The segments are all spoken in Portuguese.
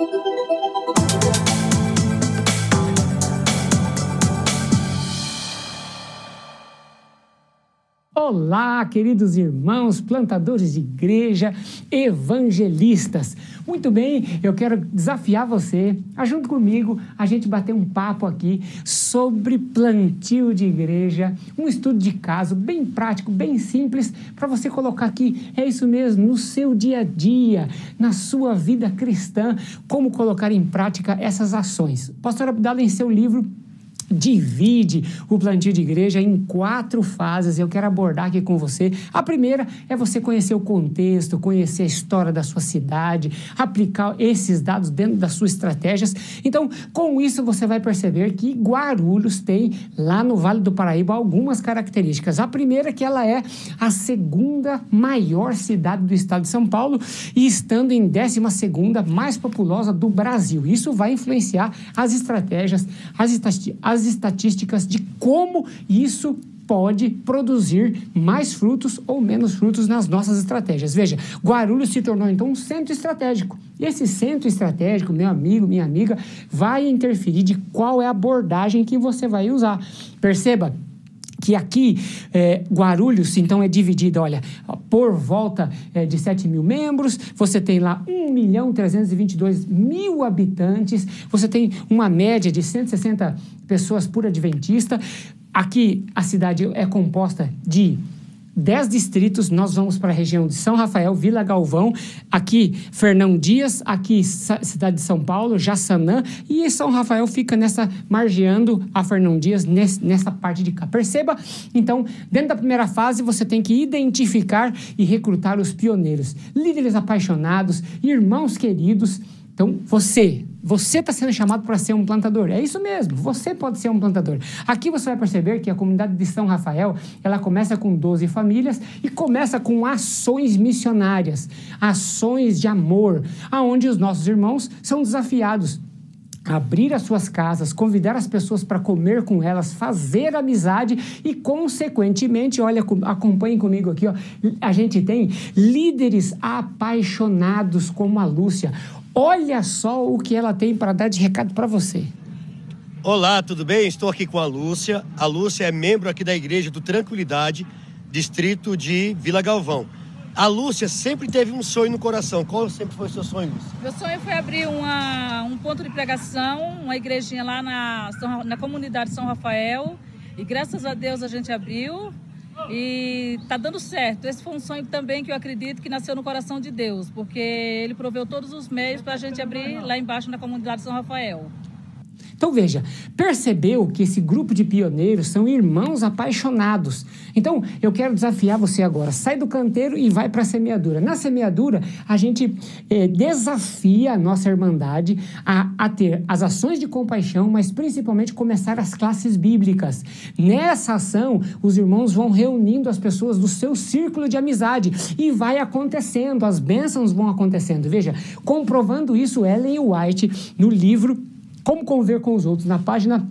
thank you Olá, queridos irmãos, plantadores de igreja, evangelistas. Muito bem, eu quero desafiar você a, junto comigo, a gente bater um papo aqui sobre plantio de igreja, um estudo de caso bem prático, bem simples, para você colocar aqui, é isso mesmo, no seu dia a dia, na sua vida cristã, como colocar em prática essas ações. Pastor Abdala, em seu livro divide o plantio de igreja em quatro fases. Eu quero abordar aqui com você. A primeira é você conhecer o contexto, conhecer a história da sua cidade, aplicar esses dados dentro das suas estratégias. Então, com isso, você vai perceber que Guarulhos tem, lá no Vale do Paraíba, algumas características. A primeira é que ela é a segunda maior cidade do estado de São Paulo e estando em décima segunda mais populosa do Brasil. Isso vai influenciar as estratégias, as, as as estatísticas de como isso pode produzir mais frutos ou menos frutos nas nossas estratégias. Veja, Guarulhos se tornou então um centro estratégico. E esse centro estratégico, meu amigo, minha amiga, vai interferir de qual é a abordagem que você vai usar. Perceba, que aqui é, Guarulhos, então, é dividida, olha, por volta é, de 7 mil membros, você tem lá 1 milhão 322 mil habitantes, você tem uma média de 160 pessoas por adventista. Aqui a cidade é composta de dez distritos, nós vamos para a região de São Rafael, Vila Galvão, aqui Fernão Dias, aqui cidade de São Paulo, Jaçanã, e São Rafael fica nessa, margeando a Fernão Dias nesse, nessa parte de cá. Perceba? Então, dentro da primeira fase, você tem que identificar e recrutar os pioneiros, líderes apaixonados, irmãos queridos, então, você, você está sendo chamado para ser um plantador. É isso mesmo, você pode ser um plantador. Aqui você vai perceber que a comunidade de São Rafael, ela começa com 12 famílias e começa com ações missionárias, ações de amor, aonde os nossos irmãos são desafiados abrir as suas casas, convidar as pessoas para comer com elas, fazer amizade e, consequentemente, olha, acompanhem comigo aqui, ó, a gente tem líderes apaixonados como a Lúcia. Olha só o que ela tem para dar de recado para você. Olá, tudo bem? Estou aqui com a Lúcia. A Lúcia é membro aqui da Igreja do Tranquilidade, distrito de Vila Galvão. A Lúcia sempre teve um sonho no coração. Qual sempre foi o seu sonho, Lúcia? Meu sonho foi abrir uma, um ponto de pregação, uma igrejinha lá na, na comunidade São Rafael. E graças a Deus a gente abriu. E tá dando certo. Esse foi um sonho também que eu acredito que nasceu no coração de Deus, porque ele proveu todos os meios para a gente abrir lá embaixo na comunidade São Rafael. Então veja, percebeu que esse grupo de pioneiros são irmãos apaixonados. Então eu quero desafiar você agora, sai do canteiro e vai para a semeadura. Na semeadura, a gente eh, desafia a nossa irmandade a, a ter as ações de compaixão, mas principalmente começar as classes bíblicas. Nessa ação, os irmãos vão reunindo as pessoas do seu círculo de amizade e vai acontecendo, as bênçãos vão acontecendo. Veja, comprovando isso, Ellen White, no livro como conviver com os outros? Na página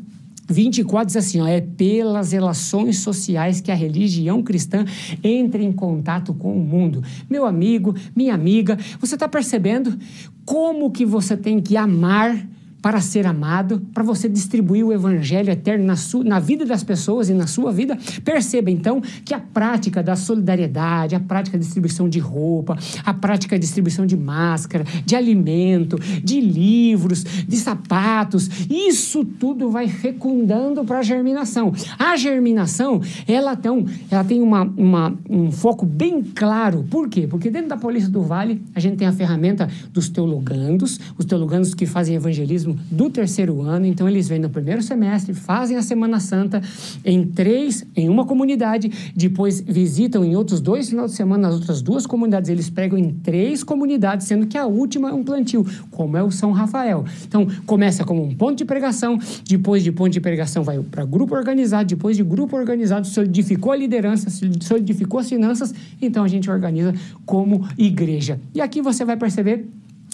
24 diz assim: ó, é pelas relações sociais que a religião cristã entra em contato com o mundo. Meu amigo, minha amiga, você está percebendo como que você tem que amar para ser amado, para você distribuir o evangelho eterno na, sua, na vida das pessoas e na sua vida. Perceba então que a prática da solidariedade, a prática da distribuição de roupa, a prática da distribuição de máscara, de alimento, de livros, de sapatos, isso tudo vai fecundando para a germinação. A germinação, ela, tão, ela tem uma, uma, um foco bem claro. Por quê? Porque dentro da Polícia do Vale, a gente tem a ferramenta dos teologandos, os teologandos que fazem evangelismo do terceiro ano, então eles vêm no primeiro semestre, fazem a Semana Santa em três, em uma comunidade, depois visitam em outros dois finais de semana nas outras duas comunidades, eles pregam em três comunidades, sendo que a última é um plantio, como é o São Rafael. Então, começa como um ponto de pregação, depois de ponto de pregação vai para grupo organizado, depois de grupo organizado solidificou a liderança, solidificou as finanças, então a gente organiza como igreja. E aqui você vai perceber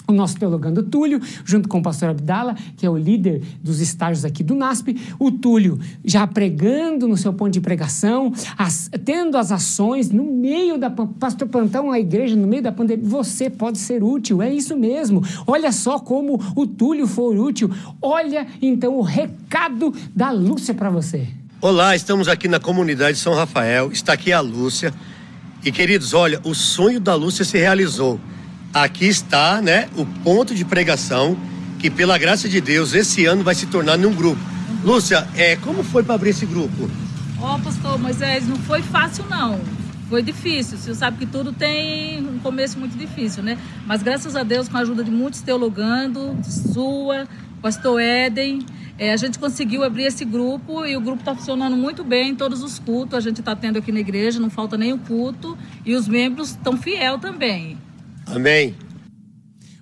o nosso teologando Túlio, junto com o pastor Abdala, que é o líder dos estágios aqui do NASP, o Túlio já pregando no seu ponto de pregação, as, tendo as ações no meio da pastor Plantão, a igreja no meio da pandemia, você pode ser útil, é isso mesmo. Olha só como o Túlio foi útil. Olha então o recado da Lúcia para você. Olá, estamos aqui na comunidade São Rafael, está aqui a Lúcia. E queridos, olha, o sonho da Lúcia se realizou aqui está, né, o ponto de pregação que pela graça de Deus esse ano vai se tornar num grupo. Lúcia, é, como foi para abrir esse grupo? Ó, oh, pastor Moisés, não foi fácil não. Foi difícil. Você sabe que tudo tem um começo muito difícil, né? Mas graças a Deus, com a ajuda de muitos teologando, sua, pastor Éden, é, a gente conseguiu abrir esse grupo e o grupo está funcionando muito bem em todos os cultos. A gente está tendo aqui na igreja, não falta nenhum culto e os membros estão fiel também. Amém.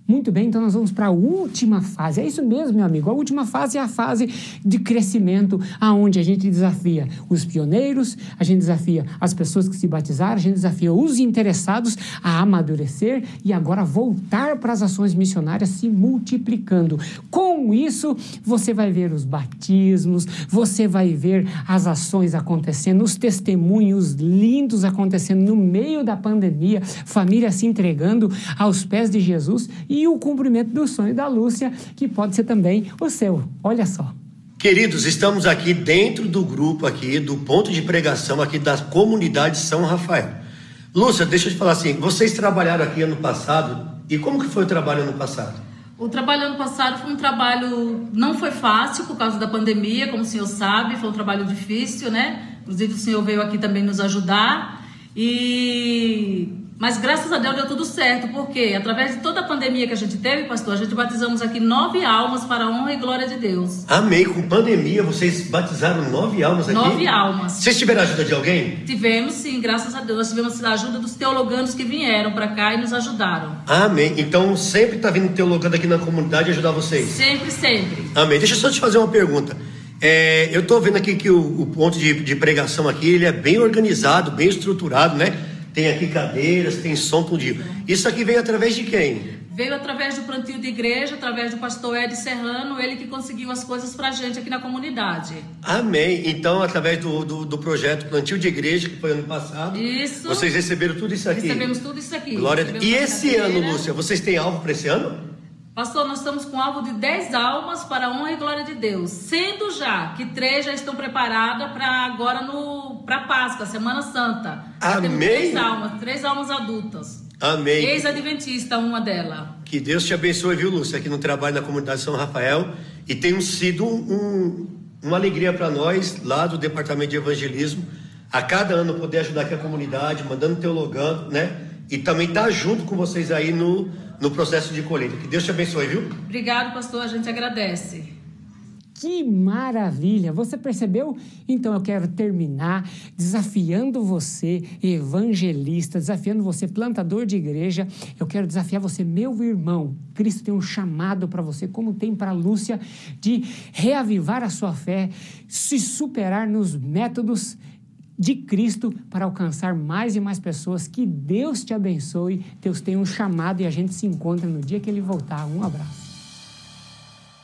Muito bem, então nós vamos para a última fase. É isso mesmo, meu amigo. A última fase é a fase de crescimento, aonde a gente desafia os pioneiros, a gente desafia as pessoas que se batizaram, a gente desafia os interessados a amadurecer e agora voltar para as ações missionárias se multiplicando. Com isso, você vai ver os batismos, você vai ver as ações acontecendo, os testemunhos lindos acontecendo no meio da pandemia, família se entregando aos pés de Jesus e o cumprimento do sonho da Lúcia, que pode ser também o seu. Olha só. Queridos, estamos aqui dentro do grupo aqui, do ponto de pregação aqui da comunidade São Rafael. Lúcia, deixa eu te falar assim, vocês trabalharam aqui ano passado, e como que foi o trabalho ano passado? O trabalho ano passado foi um trabalho, não foi fácil por causa da pandemia, como o senhor sabe, foi um trabalho difícil, né? Inclusive o senhor veio aqui também nos ajudar. E mas graças a Deus deu tudo certo, porque através de toda a pandemia que a gente teve, pastor, a gente batizamos aqui nove almas para a honra e glória de Deus. Amém. Com pandemia, vocês batizaram nove almas aqui? Nove almas. Vocês tiveram ajuda de alguém? Tivemos, sim, graças a Deus. Nós tivemos a ajuda dos teologanos que vieram para cá e nos ajudaram. Amém. Então sempre está vindo teologando aqui na comunidade ajudar vocês? Sempre, sempre. Amém. Deixa eu só te fazer uma pergunta. É, eu estou vendo aqui que o, o ponto de, de pregação aqui ele é bem organizado, bem estruturado, né? Tem aqui cadeiras, tem som dia. Isso aqui veio através de quem? Veio através do plantio de igreja, através do pastor Ed Serrano, ele que conseguiu as coisas pra gente aqui na comunidade. Amém. Então, através do, do, do projeto Plantio de Igreja, que foi ano passado, isso. vocês receberam tudo isso aqui. Recebemos tudo isso aqui. Glória E esse cadeira. ano, Lúcia, vocês têm alvo para esse ano? Pastor, nós estamos com alvo de 10 almas para a honra e glória de Deus. Sendo já que três já estão preparadas para agora no para Páscoa, Semana Santa. Amém. três almas, três almas adultas. Amém. Ex-adventista, uma delas. Que Deus te abençoe, viu, Lúcia, aqui no trabalho na comunidade São Rafael. E tem sido um, uma alegria para nós, lá do Departamento de Evangelismo, a cada ano poder ajudar aqui a comunidade, mandando teologando, né? E também estar tá junto com vocês aí no no processo de colheita. Que Deus te abençoe, viu? Obrigado, pastor. A gente agradece. Que maravilha! Você percebeu? Então eu quero terminar desafiando você, evangelista, desafiando você, plantador de igreja. Eu quero desafiar você, meu irmão. Cristo tem um chamado para você, como tem para Lúcia, de reavivar a sua fé, se superar nos métodos de Cristo para alcançar mais e mais pessoas. Que Deus te abençoe. Deus tem um chamado e a gente se encontra no dia que ele voltar. Um abraço.